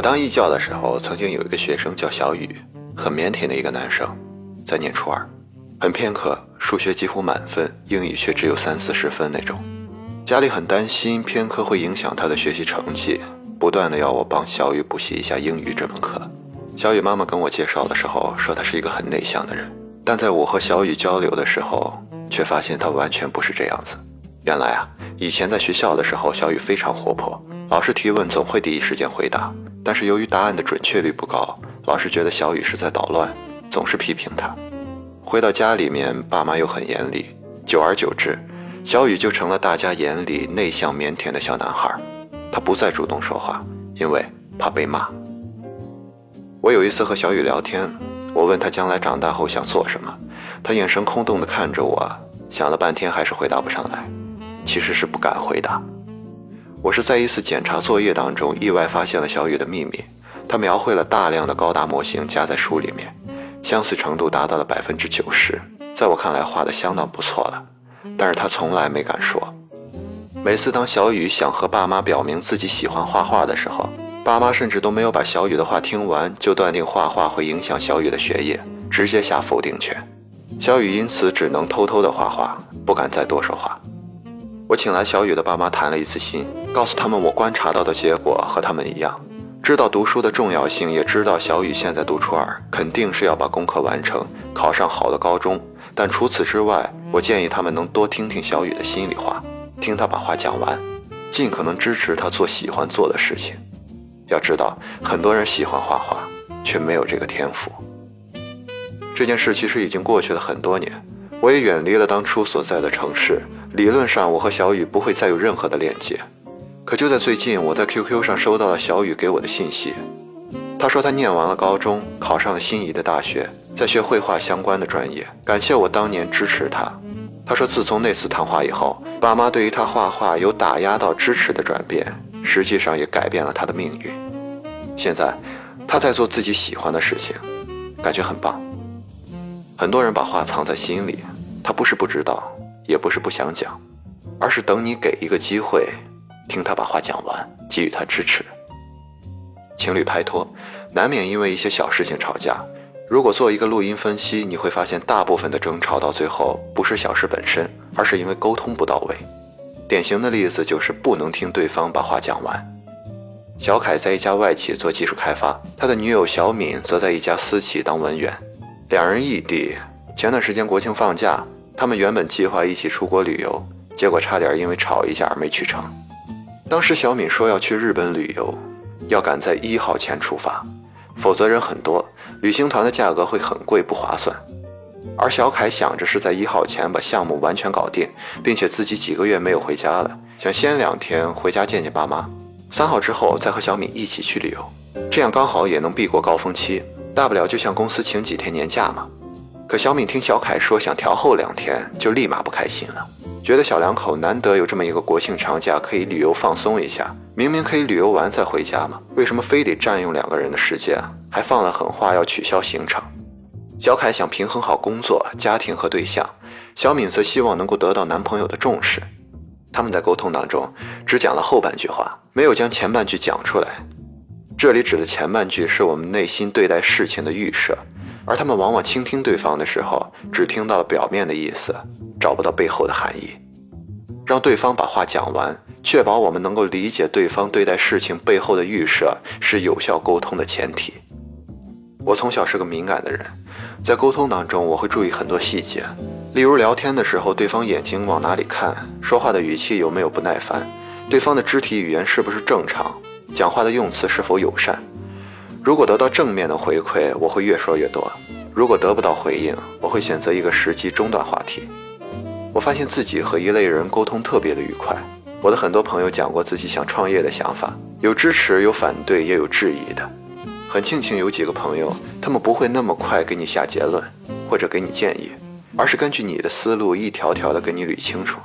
我当义教的时候，曾经有一个学生叫小雨，很腼腆的一个男生，在念初二，很偏科，数学几乎满分，英语却只有三四十分那种。家里很担心偏科会影响他的学习成绩，不断的要我帮小雨补习一下英语这门课。小雨妈妈跟我介绍的时候说他是一个很内向的人，但在我和小雨交流的时候，却发现他完全不是这样子。原来啊，以前在学校的时候，小雨非常活泼，老师提问总会第一时间回答。但是由于答案的准确率不高，老师觉得小雨是在捣乱，总是批评他。回到家里面，爸妈又很严厉，久而久之，小雨就成了大家眼里内向腼腆的小男孩。他不再主动说话，因为怕被骂。我有一次和小雨聊天，我问他将来长大后想做什么，他眼神空洞地看着我，想了半天还是回答不上来，其实是不敢回答。我是在一次检查作业当中意外发现了小雨的秘密。他描绘了大量的高达模型夹在书里面，相似程度达到了百分之九十，在我看来画的相当不错了。但是他从来没敢说。每次当小雨想和爸妈表明自己喜欢画画的时候，爸妈甚至都没有把小雨的话听完，就断定画画会影响小雨的学业，直接下否定权。小雨因此只能偷偷的画画，不敢再多说话。我请来小雨的爸妈谈了一次心。告诉他们，我观察到的结果和他们一样，知道读书的重要性，也知道小雨现在读初二，肯定是要把功课完成，考上好的高中。但除此之外，我建议他们能多听听小雨的心里话，听他把话讲完，尽可能支持他做喜欢做的事情。要知道，很多人喜欢画画，却没有这个天赋。这件事其实已经过去了很多年，我也远离了当初所在的城市，理论上我和小雨不会再有任何的链接。可就在最近，我在 QQ 上收到了小雨给我的信息。他说他念完了高中，考上了心仪的大学，在学绘画相关的专业。感谢我当年支持他。他说自从那次谈话以后，爸妈对于他画画有打压到支持的转变，实际上也改变了他的命运。现在他在做自己喜欢的事情，感觉很棒。很多人把话藏在心里，他不是不知道，也不是不想讲，而是等你给一个机会。听他把话讲完，给予他支持。情侣拍拖，难免因为一些小事情吵架。如果做一个录音分析，你会发现大部分的争吵到最后不是小事本身，而是因为沟通不到位。典型的例子就是不能听对方把话讲完。小凯在一家外企做技术开发，他的女友小敏则在一家私企当文员，两人异地。前段时间国庆放假，他们原本计划一起出国旅游，结果差点因为吵一架而没去成。当时小敏说要去日本旅游，要赶在一号前出发，否则人很多，旅行团的价格会很贵，不划算。而小凯想着是在一号前把项目完全搞定，并且自己几个月没有回家了，想先两天回家见见爸妈，三号之后再和小敏一起去旅游，这样刚好也能避过高峰期，大不了就向公司请几天年假嘛。可小敏听小凯说想调后两天，就立马不开心了。觉得小两口难得有这么一个国庆长假可以旅游放松一下，明明可以旅游完再回家嘛，为什么非得占用两个人的时间？还放了狠话要取消行程。小凯想平衡好工作、家庭和对象，小敏则希望能够得到男朋友的重视。他们在沟通当中只讲了后半句话，没有将前半句讲出来。这里指的前半句是我们内心对待事情的预设，而他们往往倾听对方的时候，只听到了表面的意思。找不到背后的含义，让对方把话讲完，确保我们能够理解对方对待事情背后的预设，是有效沟通的前提。我从小是个敏感的人，在沟通当中，我会注意很多细节，例如聊天的时候，对方眼睛往哪里看，说话的语气有没有不耐烦，对方的肢体语言是不是正常，讲话的用词是否友善。如果得到正面的回馈，我会越说越多；如果得不到回应，我会选择一个时机中断话题。我发现自己和一类人沟通特别的愉快。我的很多朋友讲过自己想创业的想法，有支持，有反对，也有质疑的。很庆幸有几个朋友，他们不会那么快给你下结论或者给你建议，而是根据你的思路一条条的给你捋清楚，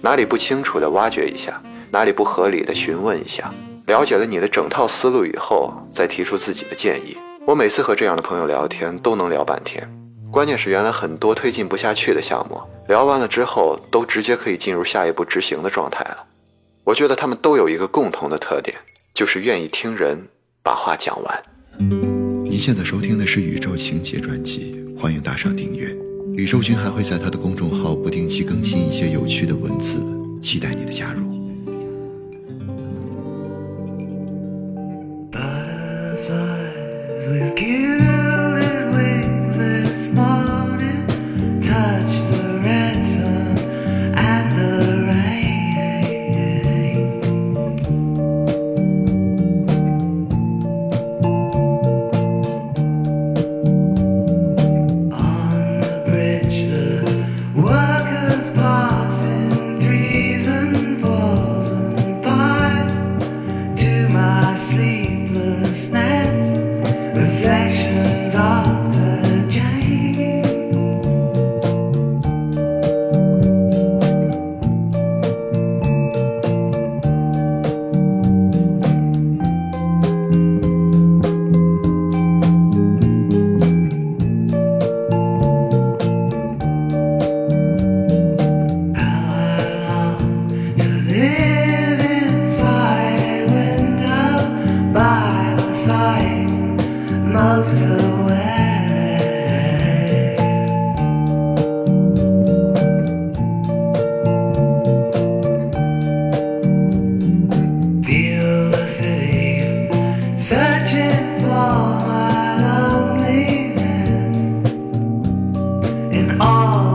哪里不清楚的挖掘一下，哪里不合理的询问一下，了解了你的整套思路以后，再提出自己的建议。我每次和这样的朋友聊天都能聊半天。关键是原来很多推进不下去的项目，聊完了之后都直接可以进入下一步执行的状态了。我觉得他们都有一个共同的特点，就是愿意听人，把话讲完。您现在收听的是《宇宙情节》专辑，欢迎打赏订阅。宇宙君还会在他的公众号不定期更新一些有趣的文字，期待你的加入。with all.